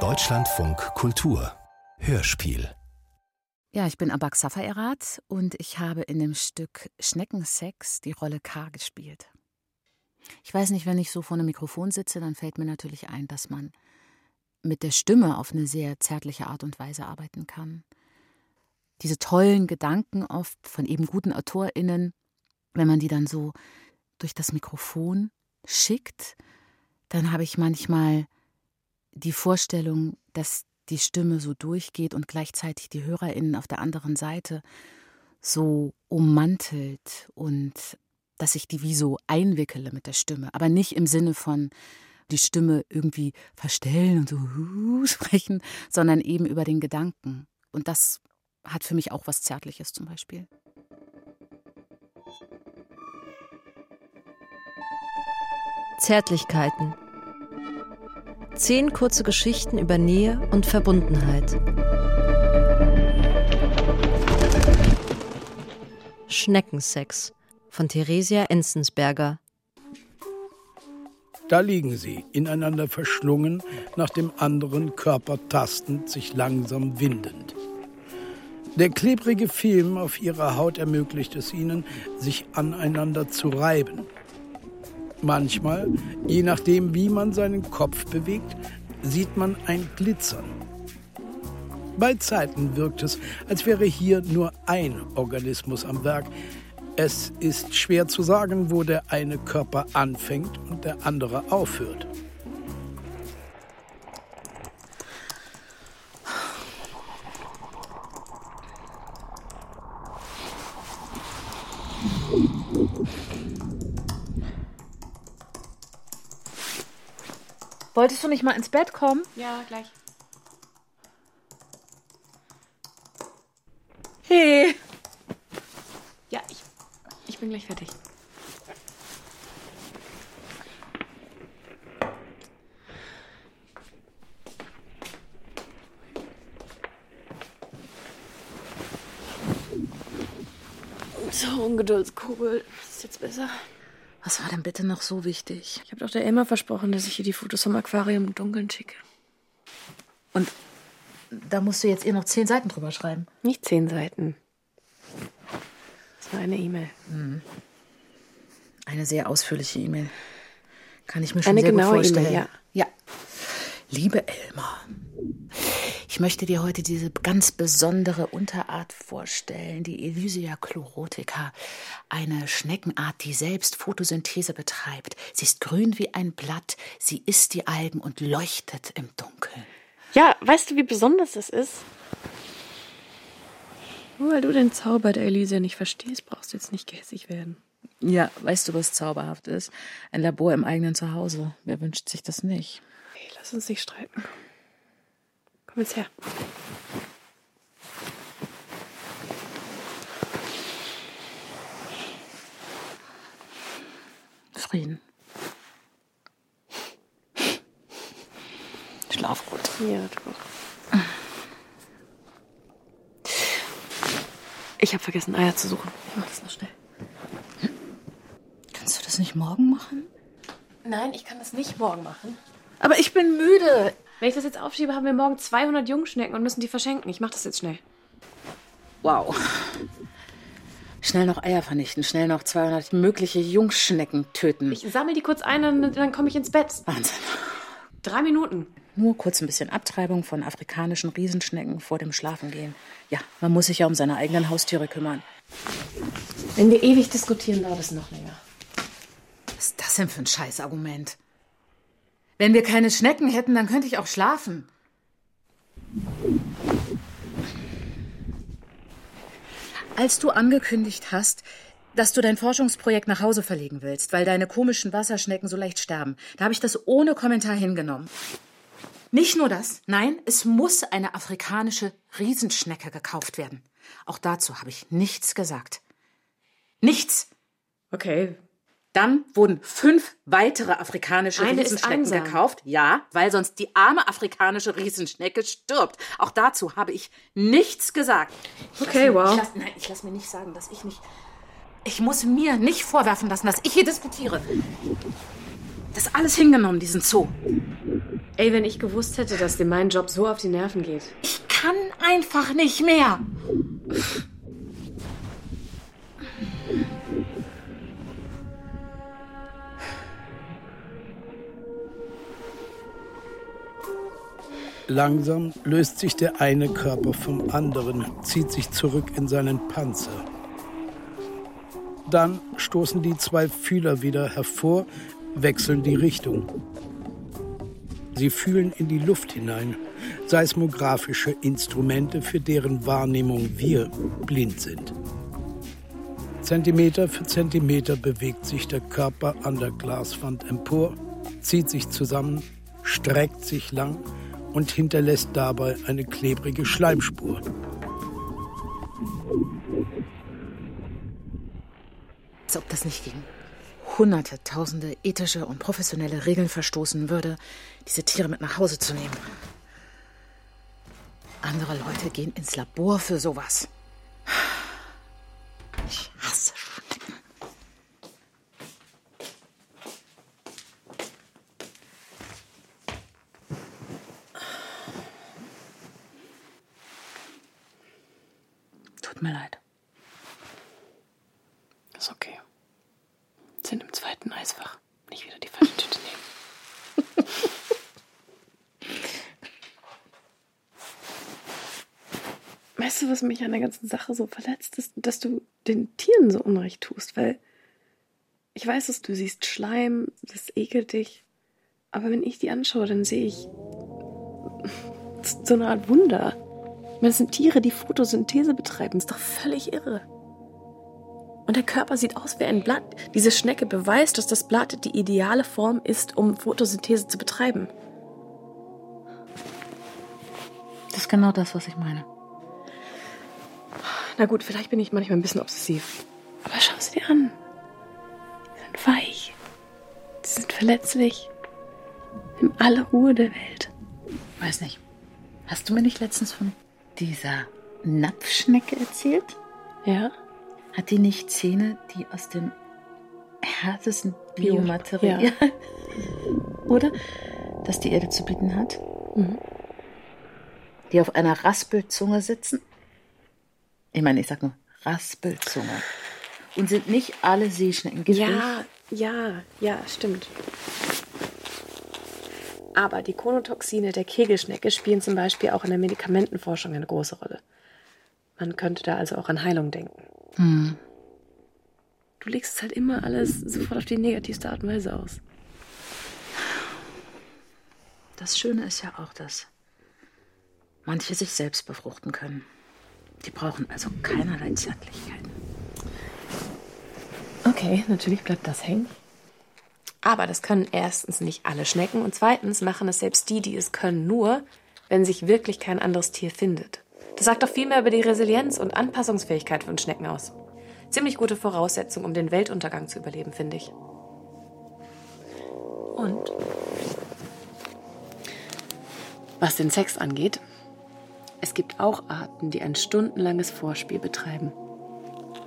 Deutschlandfunk Kultur Hörspiel ja, ich bin Abak Safaerat und ich habe in dem Stück Schneckensex die Rolle K gespielt. Ich weiß nicht, wenn ich so vor einem Mikrofon sitze, dann fällt mir natürlich ein, dass man mit der Stimme auf eine sehr zärtliche Art und Weise arbeiten kann. Diese tollen Gedanken oft von eben guten AutorInnen, wenn man die dann so durch das Mikrofon schickt, dann habe ich manchmal die Vorstellung, dass die Stimme so durchgeht und gleichzeitig die HörerInnen auf der anderen Seite so ummantelt und dass ich die wie so einwickele mit der Stimme, aber nicht im Sinne von die Stimme irgendwie verstellen und so uh, sprechen, sondern eben über den Gedanken. Und das hat für mich auch was Zärtliches zum Beispiel. Zärtlichkeiten Zehn kurze Geschichten über Nähe und Verbundenheit. Schneckensex von Theresia Enzensberger. Da liegen sie, ineinander verschlungen, nach dem anderen Körper tastend, sich langsam windend. Der klebrige Film auf ihrer Haut ermöglicht es ihnen, sich aneinander zu reiben. Manchmal, je nachdem, wie man seinen Kopf bewegt, sieht man ein Glitzern. Bei Zeiten wirkt es, als wäre hier nur ein Organismus am Werk. Es ist schwer zu sagen, wo der eine Körper anfängt und der andere aufhört. Wolltest du nicht mal ins Bett kommen? Ja, gleich. Hey. Ja, ich, ich bin gleich fertig. So, Ungeduldskugel. Ist jetzt besser? Was war denn bitte noch so wichtig? Ich habe doch der Emma versprochen, dass ich ihr die Fotos vom Aquarium im Dunkeln schicke. Und da musst du jetzt ihr noch zehn Seiten drüber schreiben. Nicht zehn Seiten. Das war eine E-Mail. Hm. Eine sehr ausführliche E-Mail. Kann ich mir schon eine sehr genaue gut vorstellen. E-Mail, ja. ja. Liebe Elmar, ich möchte dir heute diese ganz besondere Unterart vorstellen, die Elysia chlorotica, eine Schneckenart, die selbst Photosynthese betreibt. Sie ist grün wie ein Blatt, sie isst die Algen und leuchtet im Dunkeln. Ja, weißt du, wie besonders das ist? Nur weil du den Zauber der Elysia nicht verstehst, brauchst du jetzt nicht gehässig werden. Ja, weißt du, was zauberhaft ist? Ein Labor im eigenen Zuhause. Wer wünscht sich das nicht? Hey, lass uns nicht streiten. Komm jetzt her. Frieden. Schlaf gut. Ja, du auch. Ich habe vergessen, Eier zu suchen. Ich mach das noch schnell. Kannst du das nicht morgen machen? Nein, ich kann das nicht morgen machen. Aber ich bin müde. Wenn ich das jetzt aufschiebe, haben wir morgen 200 Jungschnecken und müssen die verschenken. Ich mach das jetzt schnell. Wow. Schnell noch Eier vernichten, schnell noch 200 mögliche Jungschnecken töten. Ich sammle die kurz ein und dann komme ich ins Bett. Wahnsinn. Drei Minuten. Nur kurz ein bisschen Abtreibung von afrikanischen Riesenschnecken vor dem Schlafengehen. Ja, man muss sich ja um seine eigenen Haustiere kümmern. Wenn wir ewig diskutieren, dauert es noch länger. Was ist das denn für ein Scheißargument? Wenn wir keine Schnecken hätten, dann könnte ich auch schlafen. Als du angekündigt hast, dass du dein Forschungsprojekt nach Hause verlegen willst, weil deine komischen Wasserschnecken so leicht sterben, da habe ich das ohne Kommentar hingenommen. Nicht nur das, nein, es muss eine afrikanische Riesenschnecke gekauft werden. Auch dazu habe ich nichts gesagt. Nichts. Okay, dann wurden fünf weitere afrikanische Eine Riesenschnecken gekauft. Ja, weil sonst die arme afrikanische Riesenschnecke stirbt. Auch dazu habe ich nichts gesagt. Ich Okay, mir, wow. Ich lass, nein, ich lasse mir nicht sagen, dass ich nicht. Ich muss mir nicht vorwerfen lassen, dass ich hier diskutiere. Das alles hingenommen, diesen Zoo. Ey, wenn ich gewusst hätte, dass dir mein Job so auf die Nerven geht. Ich kann einfach nicht mehr. Langsam löst sich der eine Körper vom anderen, zieht sich zurück in seinen Panzer. Dann stoßen die zwei Fühler wieder hervor, wechseln die Richtung. Sie fühlen in die Luft hinein, seismografische Instrumente, für deren Wahrnehmung wir blind sind. Zentimeter für Zentimeter bewegt sich der Körper an der Glaswand empor, zieht sich zusammen, streckt sich lang und hinterlässt dabei eine klebrige Schleimspur. Als ob das nicht gegen hunderte, tausende ethische und professionelle Regeln verstoßen würde, diese Tiere mit nach Hause zu nehmen. Andere Leute gehen ins Labor für sowas. Ich hasse Schnecken. Tut mir leid. Ist okay. Sind im zweiten Eisfach. Nicht wieder die falsche Tüte nehmen. weißt du, was mich an der ganzen Sache so verletzt ist? Dass du den Tieren so Unrecht tust, weil ich weiß, dass du siehst Schleim, das ekelt dich. Aber wenn ich die anschaue, dann sehe ich so eine Art Wunder. Das sind Tiere, die Photosynthese betreiben. Das ist doch völlig irre. Und der Körper sieht aus wie ein Blatt. Diese Schnecke beweist, dass das Blatt die ideale Form ist, um Photosynthese zu betreiben. Das ist genau das, was ich meine. Na gut, vielleicht bin ich manchmal ein bisschen obsessiv. Aber schau sie dir an. Die sind weich. Sie sind verletzlich. Nimm alle Ruhe der Welt. Weiß nicht. Hast du mir nicht letztens von dieser Napfschnecke erzählt? Ja? Hat die nicht Zähne, die aus dem härtesten Biomaterial, Ja. oder? Das die Erde zu bieten hat? Mhm. Die auf einer Raspelzunge sitzen? Ich meine, ich sag nur Raspelzunge. Und sind nicht alle Seeschnecken giftig? Ja, ja, ja, stimmt. Aber die Konotoxine der Kegelschnecke spielen zum Beispiel auch in der Medikamentenforschung eine große Rolle. Man könnte da also auch an Heilung denken. Hm. Du legst es halt immer alles sofort auf die negativste Art und Weise aus. Das Schöne ist ja auch, dass manche sich selbst befruchten können. Die brauchen also keinerlei Zärtlichkeiten. Okay, natürlich bleibt das hängen. Aber das können erstens nicht alle Schnecken und zweitens machen es selbst die, die es können, nur, wenn sich wirklich kein anderes Tier findet. Das sagt doch viel mehr über die Resilienz und Anpassungsfähigkeit von Schnecken aus. Ziemlich gute Voraussetzung, um den Weltuntergang zu überleben, finde ich. Und was den Sex angeht, es gibt auch Arten, die ein stundenlanges Vorspiel betreiben.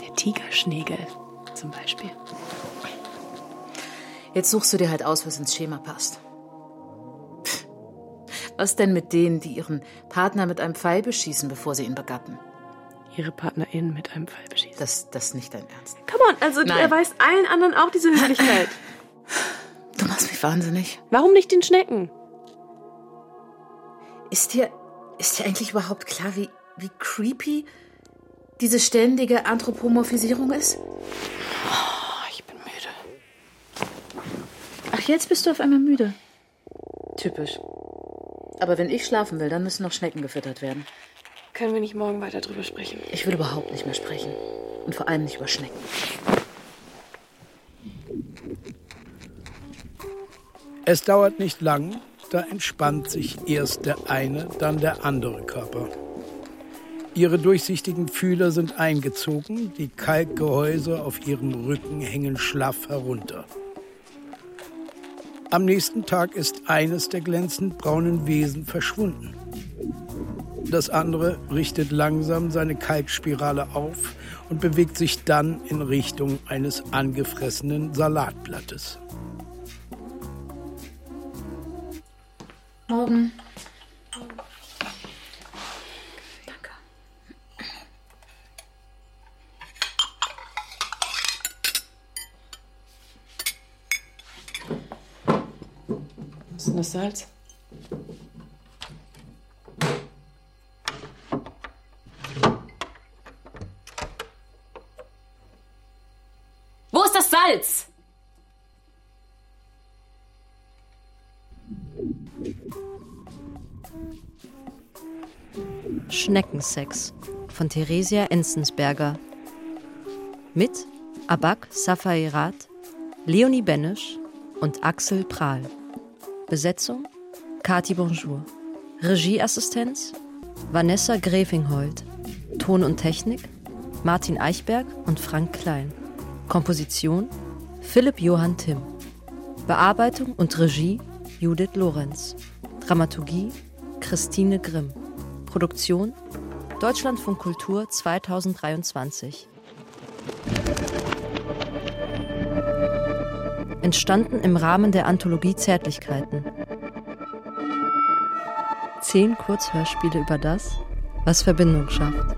Der Tigerschnägel zum Beispiel. Jetzt suchst du dir halt aus, was ins Schema passt. Was denn mit denen, die ihren Partner mit einem Pfeil beschießen, bevor sie ihn begatten? Ihre Partnerin mit einem Pfeil beschießen. Das, das ist nicht dein Ernst. Come on, also du Nein. erweist allen anderen auch diese Höflichkeit. Du machst mich wahnsinnig. Warum nicht den Schnecken? Ist dir, ist dir eigentlich überhaupt klar, wie, wie creepy diese ständige Anthropomorphisierung ist? Oh, ich bin müde. Ach, jetzt bist du auf einmal müde. Typisch. Aber wenn ich schlafen will, dann müssen noch Schnecken gefüttert werden. Können wir nicht morgen weiter drüber sprechen? Ich will überhaupt nicht mehr sprechen. Und vor allem nicht über Schnecken. Es dauert nicht lang, da entspannt sich erst der eine, dann der andere Körper. Ihre durchsichtigen Fühler sind eingezogen, die Kalkgehäuse auf ihrem Rücken hängen schlaff herunter. Am nächsten Tag ist eines der glänzend braunen Wesen verschwunden. Das andere richtet langsam seine Kalkspirale auf und bewegt sich dann in Richtung eines angefressenen Salatblattes. Morgen. Denn das Salz? Wo ist das Salz? Schneckensex von Theresia Enzensberger. Mit Abak Safairat, Leonie Benisch und Axel Prahl. Besetzung Kati Bonjour. Regieassistenz Vanessa Grefinghold. Ton und Technik Martin Eichberg und Frank Klein. Komposition Philipp Johann Timm. Bearbeitung und Regie Judith Lorenz. Dramaturgie Christine Grimm. Produktion Deutschlandfunk Kultur 2023 entstanden im Rahmen der Anthologie Zärtlichkeiten. Zehn Kurzhörspiele über das, was Verbindung schafft.